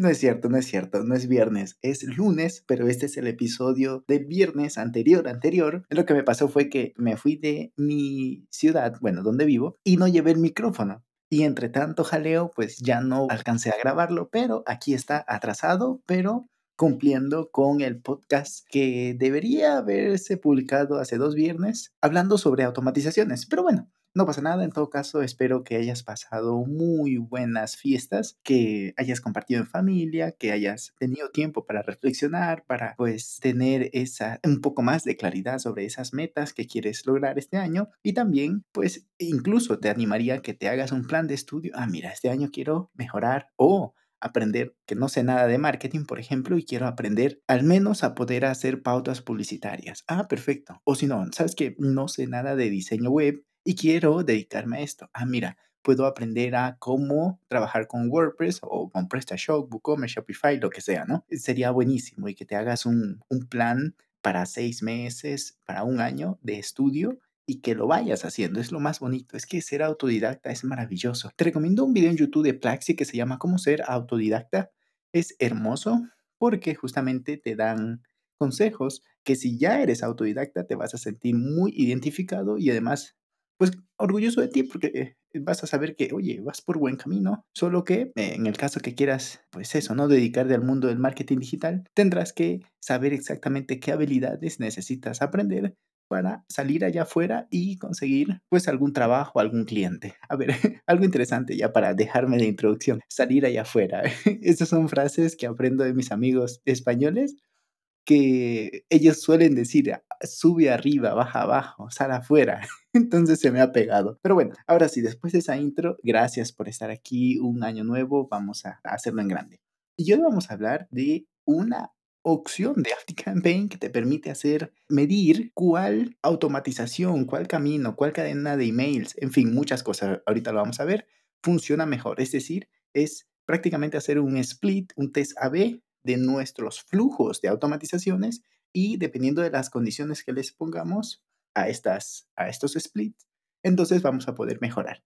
no es cierto, no es cierto, no es viernes, es lunes, pero este es el episodio de viernes anterior, anterior. Lo que me pasó fue que me fui de mi ciudad, bueno, donde vivo, y no llevé el micrófono. Y entre tanto jaleo, pues ya no alcancé a grabarlo, pero aquí está atrasado, pero cumpliendo con el podcast que debería haberse publicado hace dos viernes, hablando sobre automatizaciones. Pero bueno, no pasa nada, en todo caso espero que hayas pasado muy buenas fiestas, que hayas compartido en familia, que hayas tenido tiempo para reflexionar, para pues tener esa un poco más de claridad sobre esas metas que quieres lograr este año y también pues incluso te animaría que te hagas un plan de estudio. Ah, mira, este año quiero mejorar o aprender que no sé nada de marketing, por ejemplo, y quiero aprender al menos a poder hacer pautas publicitarias. Ah, perfecto. O si no, sabes que no sé nada de diseño web y quiero dedicarme a esto. Ah, mira, puedo aprender a cómo trabajar con WordPress o con PrestaShop, WooCommerce, Shopify, lo que sea, ¿no? Sería buenísimo y que te hagas un, un plan para seis meses, para un año de estudio y que lo vayas haciendo. Es lo más bonito. Es que ser autodidacta es maravilloso. Te recomiendo un video en YouTube de Plaxi que se llama Cómo ser autodidacta. Es hermoso porque justamente te dan consejos que si ya eres autodidacta te vas a sentir muy identificado y además pues orgulloso de ti porque vas a saber que, oye, vas por buen camino, solo que eh, en el caso que quieras, pues eso, ¿no? Dedicarte al mundo del marketing digital, tendrás que saber exactamente qué habilidades necesitas aprender para salir allá afuera y conseguir pues algún trabajo, algún cliente. A ver, algo interesante ya para dejarme de introducción, salir allá afuera. Estas son frases que aprendo de mis amigos españoles que ellos suelen decir, sube arriba, baja abajo, sal afuera. Entonces se me ha pegado. Pero bueno, ahora sí, después de esa intro, gracias por estar aquí, un año nuevo, vamos a hacerlo en grande. Y hoy vamos a hablar de una opción de ActiveCampaign que te permite hacer, medir cuál automatización, cuál camino, cuál cadena de emails, en fin, muchas cosas, ahorita lo vamos a ver, funciona mejor. Es decir, es prácticamente hacer un split, un test AB de nuestros flujos de automatizaciones y dependiendo de las condiciones que les pongamos a, estas, a estos splits, entonces vamos a poder mejorar.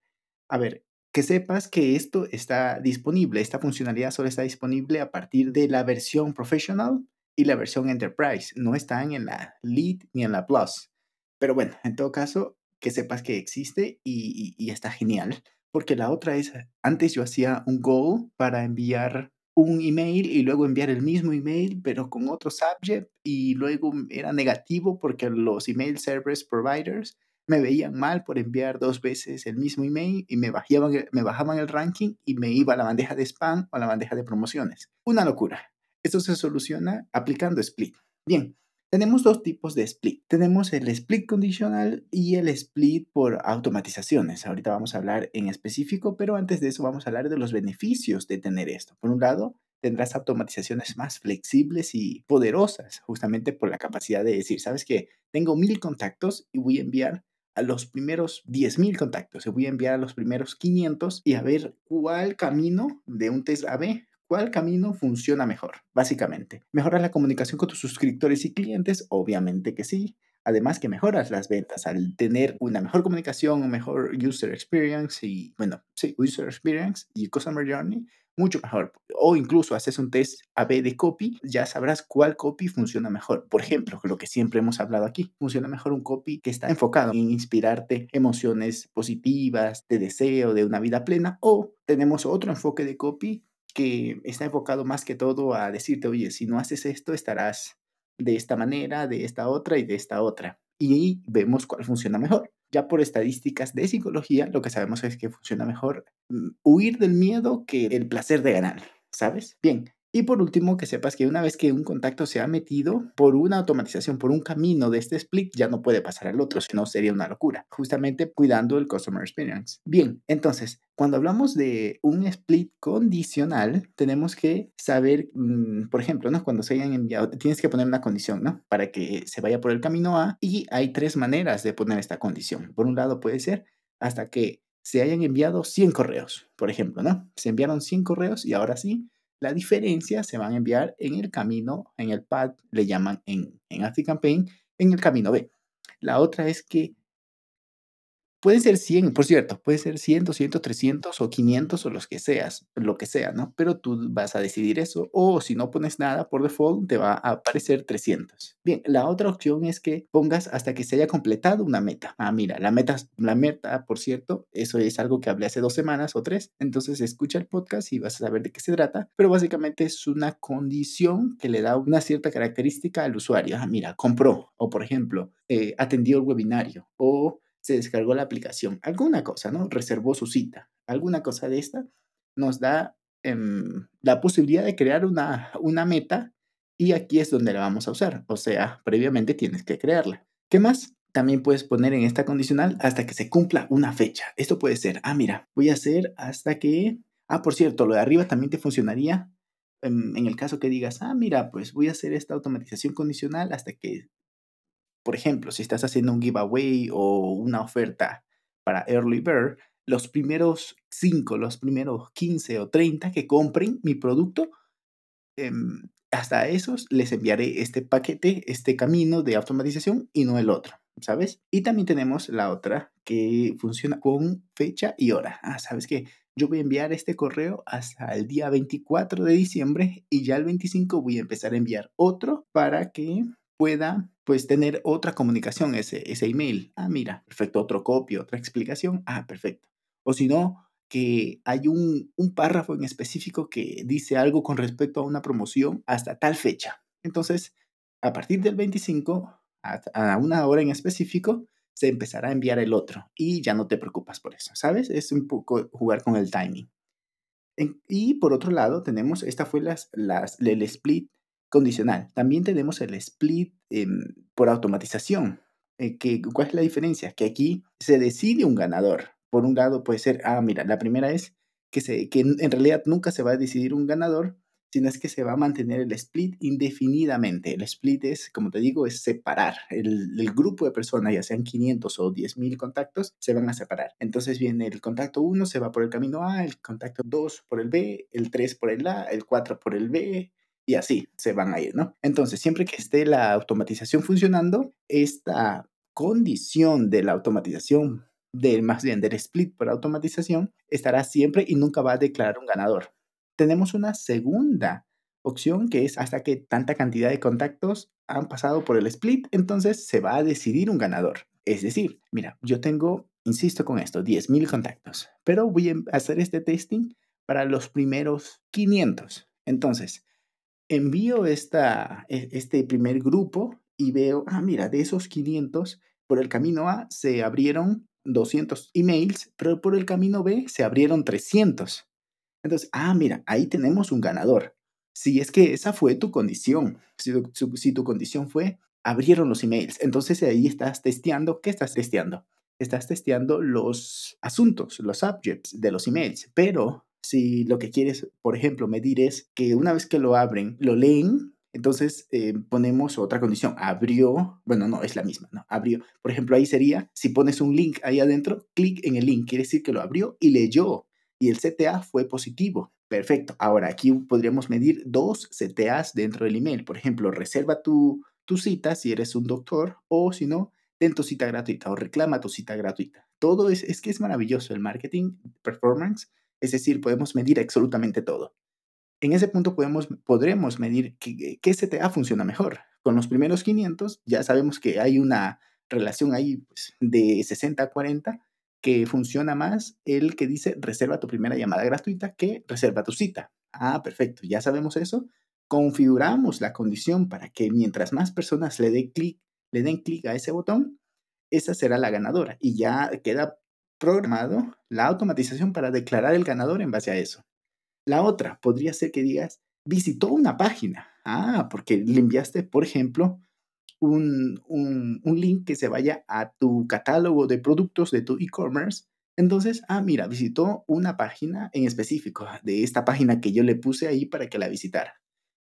A ver, que sepas que esto está disponible, esta funcionalidad solo está disponible a partir de la versión professional y la versión enterprise, no están en la lead ni en la plus. Pero bueno, en todo caso, que sepas que existe y, y está genial, porque la otra es, antes yo hacía un goal para enviar un email y luego enviar el mismo email, pero con otro subject y luego era negativo porque los email service providers me veían mal por enviar dos veces el mismo email y me bajaban, me bajaban el ranking y me iba a la bandeja de spam o a la bandeja de promociones. Una locura. Esto se soluciona aplicando Split. Bien, tenemos dos tipos de split. Tenemos el split condicional y el split por automatizaciones. Ahorita vamos a hablar en específico, pero antes de eso vamos a hablar de los beneficios de tener esto. Por un lado, tendrás automatizaciones más flexibles y poderosas, justamente por la capacidad de decir, sabes que tengo mil contactos y voy a enviar a los primeros 10.000 contactos, y voy a enviar a los primeros 500 y a ver cuál camino de un test AB ¿Cuál camino funciona mejor? Básicamente, ¿mejoras la comunicación con tus suscriptores y clientes? Obviamente que sí. Además que mejoras las ventas al tener una mejor comunicación, un mejor user experience y, bueno, sí, user experience y customer journey, mucho mejor. O incluso haces un test AB de copy, ya sabrás cuál copy funciona mejor. Por ejemplo, lo que siempre hemos hablado aquí, funciona mejor un copy que está enfocado en inspirarte emociones positivas, de deseo, de una vida plena, o tenemos otro enfoque de copy que está enfocado más que todo a decirte, oye, si no haces esto, estarás de esta manera, de esta otra y de esta otra. Y vemos cuál funciona mejor. Ya por estadísticas de psicología, lo que sabemos es que funciona mejor mm, huir del miedo que el placer de ganar, ¿sabes? Bien, Y por último, que sepas que una vez que un contacto se ha metido por una automatización, por un camino de este split, ya no puede pasar al otro, si no sería una locura, justamente cuidando el customer experience. Bien, entonces, cuando hablamos de un split condicional, tenemos que saber, mm, por ejemplo, ¿no? cuando se hayan enviado, tienes que poner una condición, ¿no? Para que se vaya por el camino A y hay tres maneras de poner esta condición. Por un lado puede ser hasta que se hayan enviado 100 correos, por ejemplo, ¿no? Se enviaron 100 correos y ahora sí, la diferencia se van a enviar en el camino, en el pad, le llaman en, en ActiveCampaign, en el camino B. La otra es que Puede ser 100, por cierto, puede ser 100, 200, 300 o 500 o los que seas, lo que sea, ¿no? Pero tú vas a decidir eso o si no pones nada por default te va a aparecer 300. Bien, la otra opción es que pongas hasta que se haya completado una meta. Ah, mira, la meta, la meta, por cierto, eso es algo que hablé hace dos semanas o tres, entonces escucha el podcast y vas a saber de qué se trata, pero básicamente es una condición que le da una cierta característica al usuario. Ah, mira, compró o por ejemplo, eh, atendió el webinario o se descargó la aplicación, alguna cosa, ¿no? Reservó su cita, alguna cosa de esta, nos da em, la posibilidad de crear una, una meta y aquí es donde la vamos a usar. O sea, previamente tienes que crearla. ¿Qué más? También puedes poner en esta condicional hasta que se cumpla una fecha. Esto puede ser, ah, mira, voy a hacer hasta que... Ah, por cierto, lo de arriba también te funcionaría en, en el caso que digas, ah, mira, pues voy a hacer esta automatización condicional hasta que por ejemplo, si estás haciendo un giveaway o una oferta para Early Bird, los primeros 5, los primeros 15 o 30 que compren mi producto, em, hasta esos les enviaré este paquete, este camino de automatización y no el otro, ¿sabes? Y también tenemos la otra que funciona con fecha y hora. Ah, ¿sabes qué? Yo voy a enviar este correo hasta el día 24 de diciembre y ya el 25 voy a empezar a enviar otro para que pueda pues tener otra comunicación ese, ese email. Ah, mira, perfecto, otro copio, otra explicación. Ah, perfecto. O si no, que hay un, un párrafo en específico que dice algo con respecto a una promoción hasta tal fecha. Entonces, a partir del 25, a, una hora en específico, se empezará a enviar el otro y ya no te preocupas por eso, ¿sabes? Es un poco jugar con el timing. y por otro lado, tenemos, esta fue las, las, el split condicional. También tenemos el split em, por automatización. Eh, que, ¿Cuál es la diferencia? Que aquí se decide un ganador. Por un lado puede ser, ah, mira, la primera es que, se, que en realidad nunca se va a decidir un ganador, sino es que se va a mantener el split indefinidamente. El split es, como te digo, es separar. El, grupo de personas, ya sean 500 o 10.000 contactos, se van a separar. Entonces viene el contacto 1, se va por el camino A, el contacto 2 por el B, el 3 por el A, el 4 por el B, y así se van a ir, ¿no? Entonces, siempre que esté la automatización funcionando, esta condición de la automatización, del más bien del split por automatización, estará siempre y nunca va a declarar un ganador. Tenemos una segunda opción que es hasta que tanta cantidad de contactos han pasado por el split, entonces se va a decidir un ganador. Es decir, mira, yo tengo, insisto con esto, 10.000 contactos, pero voy a hacer este testing para los primeros 500. Entonces, envío esta, e, este primer grupo y veo, ah, mira, de esos 500, por el camino A se abrieron 200 emails, pero por el camino B se abrieron 300. Entonces, ah, mira, ahí tenemos un ganador. Si es que esa fue tu condición, si tu, si tu condición fue, abrieron los emails, entonces ahí estás testeando, ¿qué estás testeando? Estás testeando los asuntos, los subjects de los emails, pero si lo que quieres, por ejemplo, medir es que una vez que lo abren, lo leen, entonces eh, ponemos otra condición, abrió, bueno, no, es la misma, ¿no? Abrió. Por ejemplo, ahí sería, si pones un link ahí adentro, clic en el link, quiere decir que lo abrió y leyó, y el CTA fue positivo. Perfecto. Ahora, aquí podríamos medir dos CTAs dentro del email. Por ejemplo, reserva tu, tu cita si eres un doctor, o si no, ten tu cita gratuita o reclama tu cita gratuita. Todo es, es que es maravilloso el marketing performance es decir, podemos medir absolutamente todo. En ese punto podemos, podremos medir qué, qué CTA funciona mejor. Con los primeros 500 ya sabemos que hay una relación ahí pues, de 60 a 40 que funciona más el que dice reserva tu primera llamada gratuita que reserva tu cita. Ah, perfecto, ya sabemos eso. Configuramos la condición para que mientras más personas le, den clic, le den clic a ese botón, esa será la ganadora y ya queda programado la automatización para declarar el ganador en base a eso. La otra podría ser que digas, visitó una página. Ah, porque le enviaste, por ejemplo, un, un, un link que se vaya a tu catálogo de productos de tu e-commerce. Entonces, ah, mira, visitó una página en específico, de esta página que yo le puse ahí para que la visitara.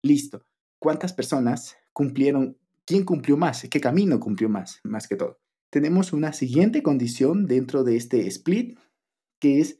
Listo. ¿Cuántas personas cumplieron? ¿Quién cumplió más? ¿Qué camino cumplió más? Más que todo. Tenemos una siguiente condición dentro de este split, que es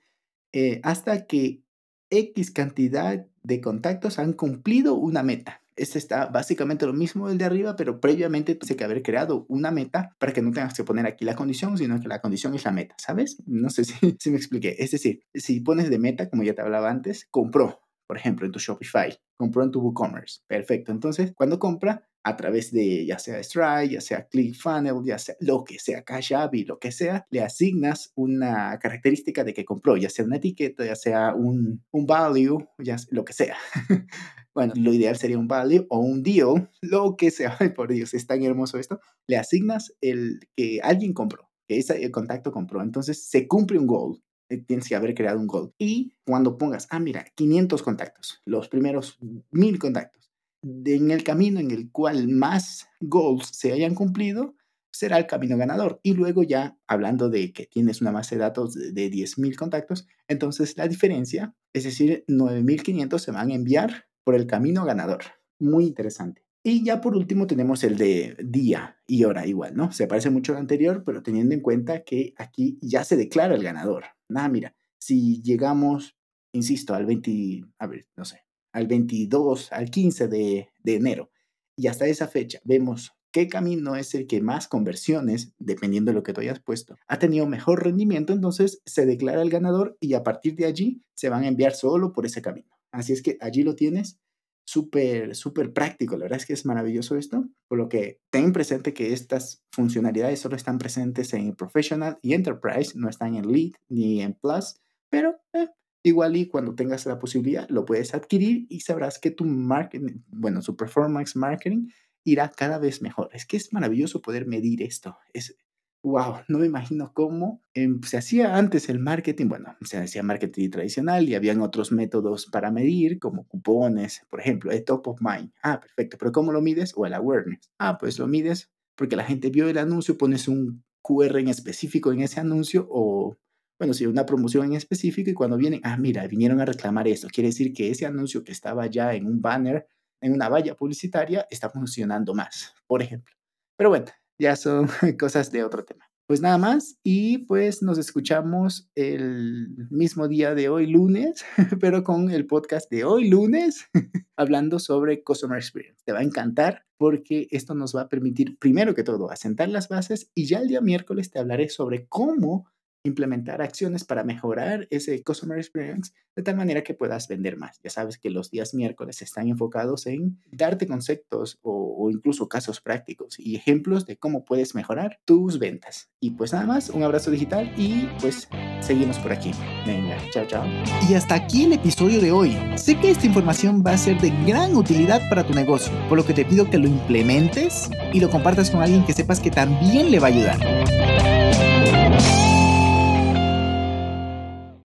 eh, hasta que X cantidad de contactos han cumplido una meta. Este está básicamente lo mismo del de arriba, pero previamente tuve que haber creado una meta para que no tengas que poner aquí la condición, sino que la condición es la meta, ¿sabes? No sé si, si me expliqué. Es decir, si pones de meta, como ya te hablaba antes, compró, por ejemplo, en tu Shopify, compró en tu WooCommerce. Perfecto. Entonces, cuando compra, a través de ya sea Stripe, ya sea ClickFunnels, ya sea lo que sea, Cash App y lo que sea, le asignas una característica de que compró, ya sea una etiqueta, ya sea un, un value, ya sea, lo que sea. bueno, lo ideal sería un value o un deal, lo que sea. Ay, por Dios, es tan hermoso esto. Le asignas el que alguien compró, que ese el contacto compró. Entonces se cumple un goal. Eh, tienes que haber creado un goal. Y cuando pongas, ah, mira, 500 contactos, los primeros 1000 contactos en el camino en el cual más goals se hayan cumplido, será el camino ganador. Y luego ya hablando de que tienes una base de datos de 10.000 contactos, entonces la diferencia, es decir, 9.500 se van a enviar por el camino ganador. Muy interesante. Y ya por último tenemos el de día y hora igual, ¿no? Se parece mucho al anterior, pero teniendo en cuenta que aquí ya se declara el ganador. Nada, mira, si llegamos, insisto, al 20, a ver, no sé, al 22, al 15 de, enero. Y hasta esa fecha vemos qué camino es el que más conversiones, dependiendo de lo que tú hayas puesto, ha tenido mejor rendimiento, entonces se declara el ganador y a partir de allí se van a enviar solo por ese camino. Así es que allí lo tienes, súper, súper práctico. La verdad es que es maravilloso esto, por lo que ten presente que estas funcionalidades solo están presentes en Professional y Enterprise, no están en Lead ni en Plus, pero eh, Igual y cuando tengas la posibilidad lo puedes adquirir y sabrás que tu marketing, bueno, su performance marketing irá cada vez mejor. Es que es maravilloso poder medir esto. Es, wow, no me imagino cómo em, se hacía antes el marketing. Bueno, se hacía marketing tradicional y habían otros métodos para medir, como cupones, por ejemplo, el top of mind. Ah, perfecto, pero ¿cómo lo mides? O el awareness. Ah, pues lo mides porque la gente vio el anuncio, pones un QR en específico en ese anuncio o bueno, si una promoción en específico y cuando vienen, ah, mira, vinieron a reclamar esto, quiere decir que ese anuncio que estaba ya en un banner, en una valla publicitaria, está funcionando más, por ejemplo. Pero bueno, ya son cosas de otro tema. Pues nada más y pues nos escuchamos el mismo día de hoy lunes, pero con el podcast de hoy lunes, hablando sobre Customer Experience. Te va a encantar porque esto nos va a permitir, primero que todo, asentar las bases y ya el día miércoles te hablaré sobre cómo implementar acciones para mejorar ese customer experience de tal manera que puedas vender más. Ya sabes que los días miércoles están enfocados en darte conceptos o, incluso casos prácticos y ejemplos de cómo puedes mejorar tus ventas. Y pues nada más, un abrazo digital y pues seguimos por aquí. Venga, chao, chao. Y hasta aquí el episodio de hoy. Sé que esta información va a ser de gran utilidad para tu negocio, por lo que te pido que lo implementes y lo compartas con alguien que sepas que también le va a ayudar.